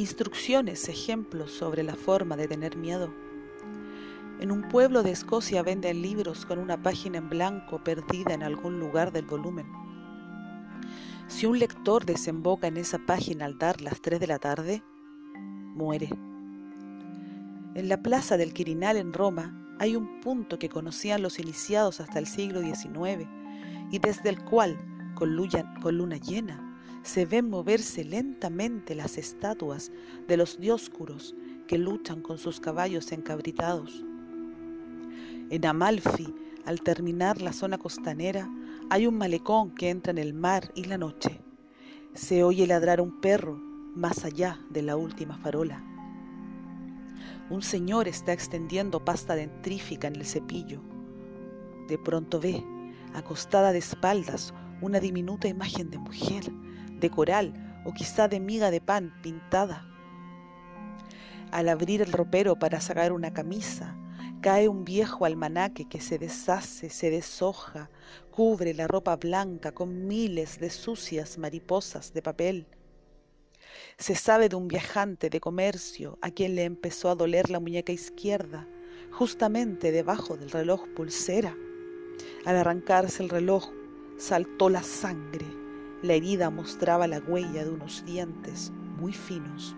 instrucciones, ejemplos sobre la forma de tener miedo. En un pueblo de Escocia venden libros con una página en blanco perdida en algún lugar del volumen. Si un lector desemboca en esa página al dar las 3 de la tarde, muere. En la plaza del Quirinal en Roma hay un punto que conocían los iniciados hasta el siglo XIX y desde el cual, con luna, llena, se ven moverse lentamente las estatuas de los dioscuros que luchan con sus caballos encabritados. En Amalfi, al terminar la zona costanera, hay un malecón que entra en el mar y la noche. Se oye ladrar un perro más allá de la última farola. Un señor está extendiendo pasta dentrífica en el cepillo. De pronto ve, acostada de espaldas, una diminuta imagen de mujer, de coral o quizá de miga de pan pintada. Al abrir el ropero para sacar una camisa, cae un viejo almanaque que se deshace, se deshoja, cubre la ropa blanca con miles de sucias mariposas de papel. Se sabe de un viajante de comercio a quien le empezó a doler la muñeca izquierda, justamente debajo del reloj pulsera. Al arrancarse el reloj, saltó la sangre. La herida mostraba la huella de unos dientes muy finos.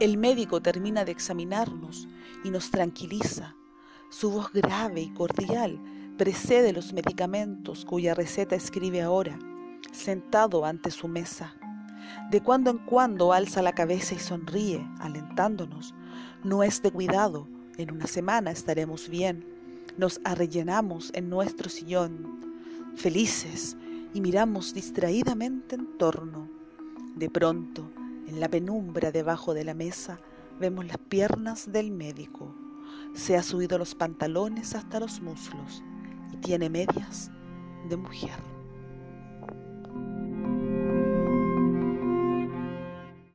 El médico termina de examinarnos y nos tranquiliza. Su voz grave y cordial precede los medicamentos cuya receta escribe ahora sentado ante su mesa. De cuando en cuando alza la cabeza y sonríe, alentándonos. No es de cuidado, en una semana estaremos bien. Nos arrellenamos en nuestro sillón, felices, y miramos distraídamente en torno. De pronto, en la penumbra debajo de la mesa, vemos las piernas del médico. Se ha subido los pantalones hasta los muslos y tiene medias de mujer.